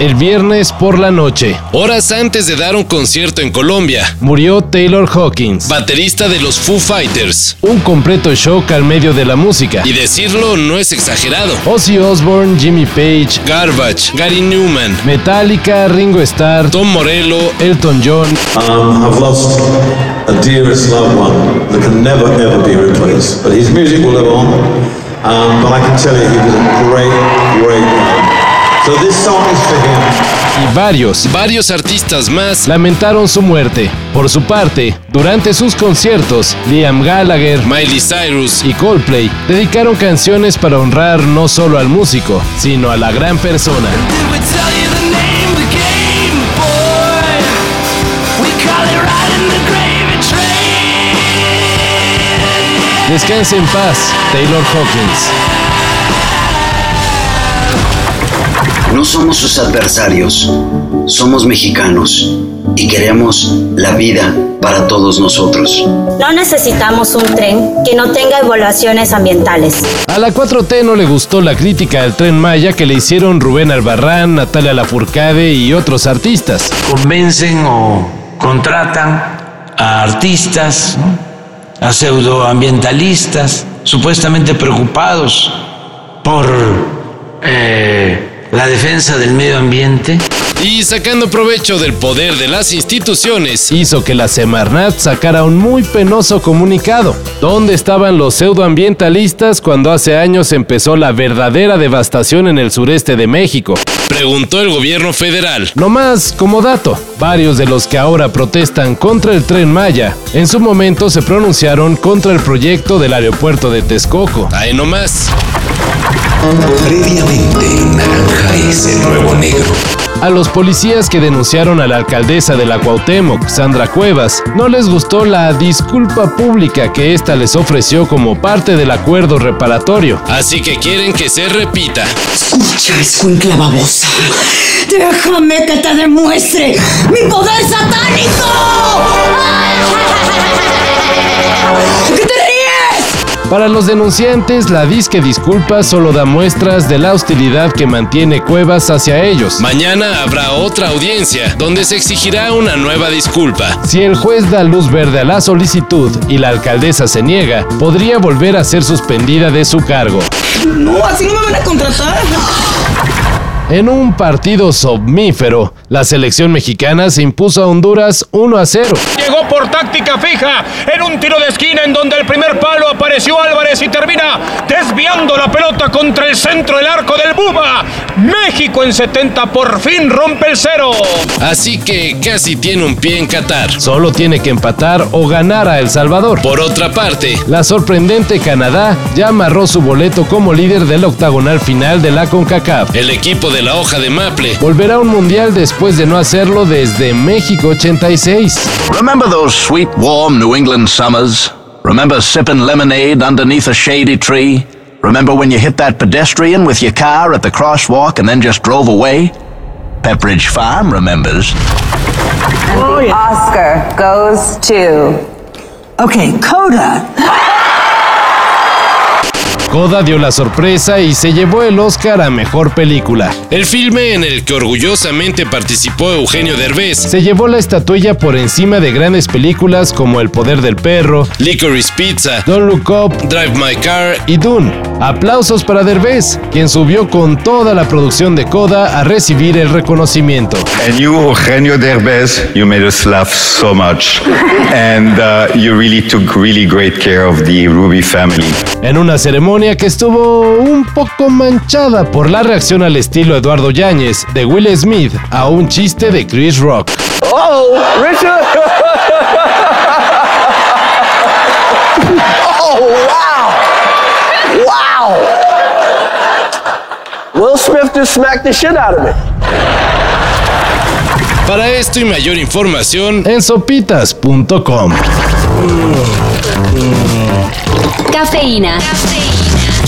El viernes por la noche, Horas antes de dar un concierto en Colombia, murió Taylor Hawkins. baterista de los Foo Fighters. Un completo shock al medio de la música. Y decirlo no es exagerado. Ozzy Osbourne, Jimmy Page, Garbage, Gary Newman, Metallica, Ringo Starr, Tom Morello, Elton John, Um, I've lost a dearest loved one that can never ever be replaced. But his music will live on. Um, but I can tell you he was a great, great man. So this song is for him. y varios varios artistas más. lamentaron su muerte. Por su parte, durante sus conciertos, Liam Gallagher Miley Cyrus, y Coldplay dedicaron canciones para honrar no solo al músico, sino a la gran persona. Descanse en paz, Taylor Hawkins. No somos sus adversarios, somos mexicanos y queremos la vida para todos nosotros. No necesitamos un tren que no tenga evaluaciones ambientales. A la 4T no le gustó la crítica al tren Maya que le hicieron Rubén Albarrán, Natalia Lafourcade y otros artistas. convencen o contratan a artistas, ¿no? a pseudoambientalistas, supuestamente preocupados por eh, la defensa del medio ambiente. y sacando provecho del poder de las instituciones, Hizo que la Semarnat sacara un muy penoso comunicado. ¿Dónde estaban los pseudoambientalistas cuando hace años empezó la verdadera devastación en el sureste de México? Preguntó el gobierno federal. No más como dato, varios de los que ahora protestan contra el tren Maya, en su momento se pronunciaron contra el proyecto del aeropuerto de Texcoco. Ahí nomás. Previamente en Naranja es el nuevo negro. A los policías que denunciaron a la alcaldesa de la Cuauhtémoc, Sandra Cuevas, no les gustó la disculpa pública que ésta les ofreció como parte del acuerdo reparatorio. Así que quieren que se repita. Escucha, escuincla babosa. Déjame que te demuestre mi poder satánico. Para los denunciantes, la disque disculpa solo da muestras de la hostilidad que mantiene Cuevas hacia ellos. Mañana habrá otra audiencia donde se exigirá una nueva disculpa. Si el juez da luz verde a la solicitud y la alcaldesa se niega, podría volver a ser suspendida de su cargo. No, así no me van a contratar. En un partido somnífero, la selección mexicana se impuso a Honduras 1 a 0. Llegó por táctica fija en un tiro de esquina en donde el primer palo apareció Álvarez y termina desviando la pelota contra el centro del arco del Buba. México en 70 por fin rompe el cero. Así que casi tiene un pie en Qatar. Solo tiene que empatar o ganar a El Salvador. Por otra parte, La sorprendente Canadá ya amarró su boleto como líder del octagonal final de la CONCACAF. el equipo de la hoja de Maple Volverá a un mundial después de no hacerlo desde México 86. Remember those sweet, warm New England summers? Remember sipping lemonade underneath a shady tree? Remember when you hit that pedestrian with your car at the crosswalk and then just drove away? Pepperidge Farm remembers. Oscar goes to. Okay, Coda. Coda dio la sorpresa y se llevó el Oscar a Mejor Película. el filme en el que orgullosamente participó Eugenio Derbez, Se llevó la estatuilla por encima de grandes películas como El Poder del Perro, Licorice Pizza, Don't Look Up Drive My Car y Dune. Aplausos para Derbez, quien subió con toda la producción de Coda a recibir el reconocimiento. And you, Eugenio Derbez, you made us laugh so much. And uh, you really took really great care of the Ruby family. En una ceremonia que estuvo un poco manchada por la reacción al estilo Eduardo Yáñez de Will Smith a un chiste de Chris Rock. Oh, Richard! oh, wow! Wow! Will Smith just smacked the shit out of me. Para esto y mayor información en sopitas.com. Cafeína.